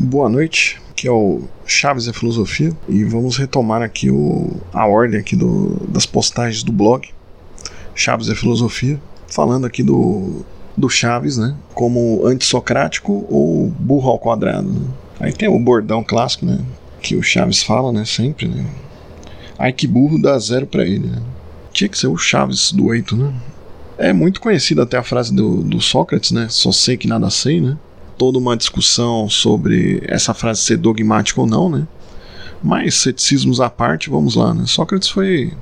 Boa noite, que é o Chaves e a Filosofia, e vamos retomar aqui o, a ordem aqui do, das postagens do blog Chaves e a Filosofia, falando aqui do, do Chaves, né, como antissocrático ou burro ao quadrado. Né? Aí tem o bordão clássico, né, que o Chaves fala, né, sempre, né, ai que burro dá zero para ele, né? Tinha que ser o Chaves do oito, né? É muito conhecida até a frase do, do Sócrates, né, só sei que nada sei, né, toda uma discussão sobre essa frase ser dogmática ou não, né? Mas ceticismos à parte, vamos lá, né? Sócrates foi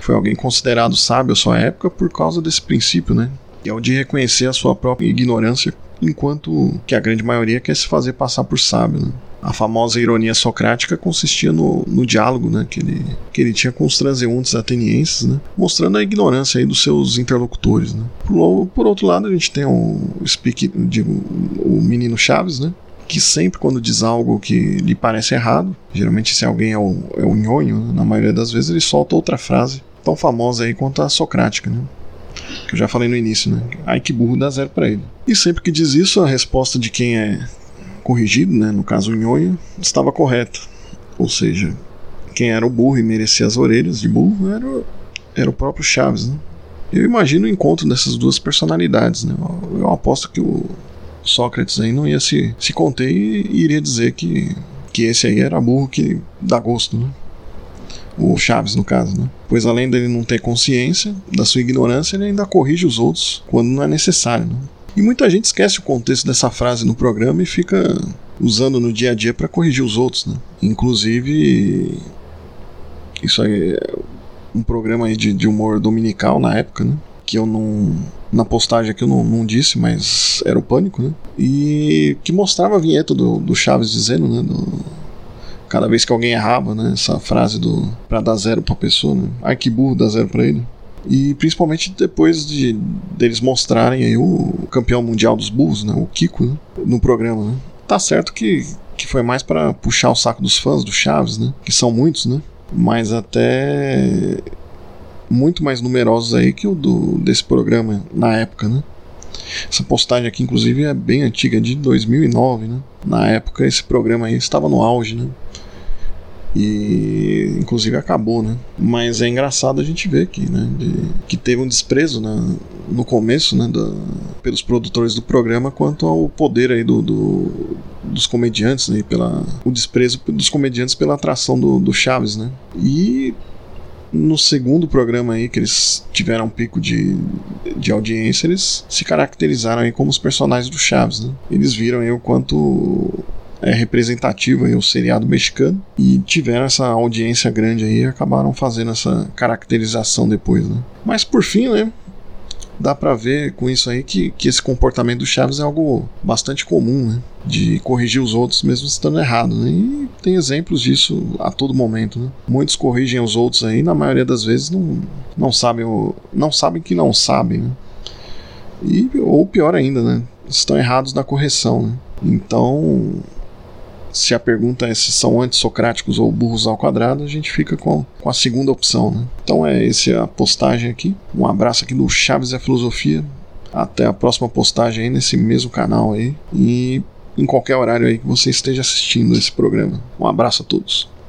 foi alguém considerado sábio à sua época por causa desse princípio, né? E é o de reconhecer a sua própria ignorância, enquanto que a grande maioria quer se fazer passar por sábio, né? A famosa ironia socrática consistia no, no diálogo né, que, ele, que ele tinha com os transeuntes atenienses, né, mostrando a ignorância aí dos seus interlocutores. Né. Por, por outro lado, a gente tem o, speak, digo, o menino Chaves, né, que sempre quando diz algo que lhe parece errado, geralmente se alguém é o, é o nhonho, né, na maioria das vezes ele solta outra frase tão famosa aí quanto a socrática, né? Que eu já falei no início, né? Ai que burro dá zero para ele. E sempre que diz isso, a resposta de quem é corrigido, né, no caso o nhonho, estava correto. Ou seja, quem era o burro e merecia as orelhas de burro era, era o próprio Chaves. Né? Eu imagino o encontro dessas duas personalidades. Né? Eu, eu aposto que o Sócrates aí não ia se, se conter e, e iria dizer que, que esse aí era burro que dá gosto. Né? o Chaves no caso, né? Pois além dele não ter consciência da sua ignorância, ele ainda corrige os outros quando não é necessário. Né? E muita gente esquece o contexto dessa frase no programa e fica usando no dia a dia para corrigir os outros, né? Inclusive, isso aí é um programa aí de, de humor dominical na época, né? Que eu não. Na postagem aqui eu não, não, disse, mas era o pânico, né? E que mostrava a vinheta do, do Chaves dizendo, né? Do, cada vez que alguém errava, né? Essa frase do. pra dar zero pra pessoa, né? Ai que burro dá zero pra ele. E principalmente depois de deles mostrarem aí o campeão mundial dos burros, né, o Kiko, né, no programa. Né. Tá certo que, que foi mais para puxar o saco dos fãs do Chaves, né, que são muitos, né, mas até muito mais numerosos aí que o do, desse programa na época, né. Essa postagem aqui, inclusive, é bem antiga, de 2009, né. Na época, esse programa aí estava no auge, né e inclusive acabou, né? Mas é engraçado a gente ver aqui, né? De, que teve um desprezo né, no começo, né? Da, pelos produtores do programa quanto ao poder aí do, do dos comediantes, né? Pela, o desprezo dos comediantes pela atração do, do Chaves, né? E no segundo programa aí que eles tiveram um pico de, de audiência, eles se caracterizaram aí como os personagens do Chaves, né? Eles viram aí o quanto é, representativo aí, o seriado mexicano e tiveram essa audiência grande aí e acabaram fazendo essa caracterização depois, né? Mas por fim, né? Dá pra ver com isso aí que, que esse comportamento do Chaves é algo bastante comum, né? De corrigir os outros mesmo estando errado, né? E tem exemplos disso a todo momento, né? Muitos corrigem os outros aí, na maioria das vezes não, não sabem o, não sabem que não sabem, né? E, ou pior ainda, né? Estão errados na correção, né? Então, se a pergunta é se são antissocráticos ou burros ao quadrado, a gente fica com, com a segunda opção. Né? Então é essa a postagem aqui. Um abraço aqui do Chaves e a Filosofia. Até a próxima postagem aí nesse mesmo canal aí. E em qualquer horário aí que você esteja assistindo esse programa. Um abraço a todos.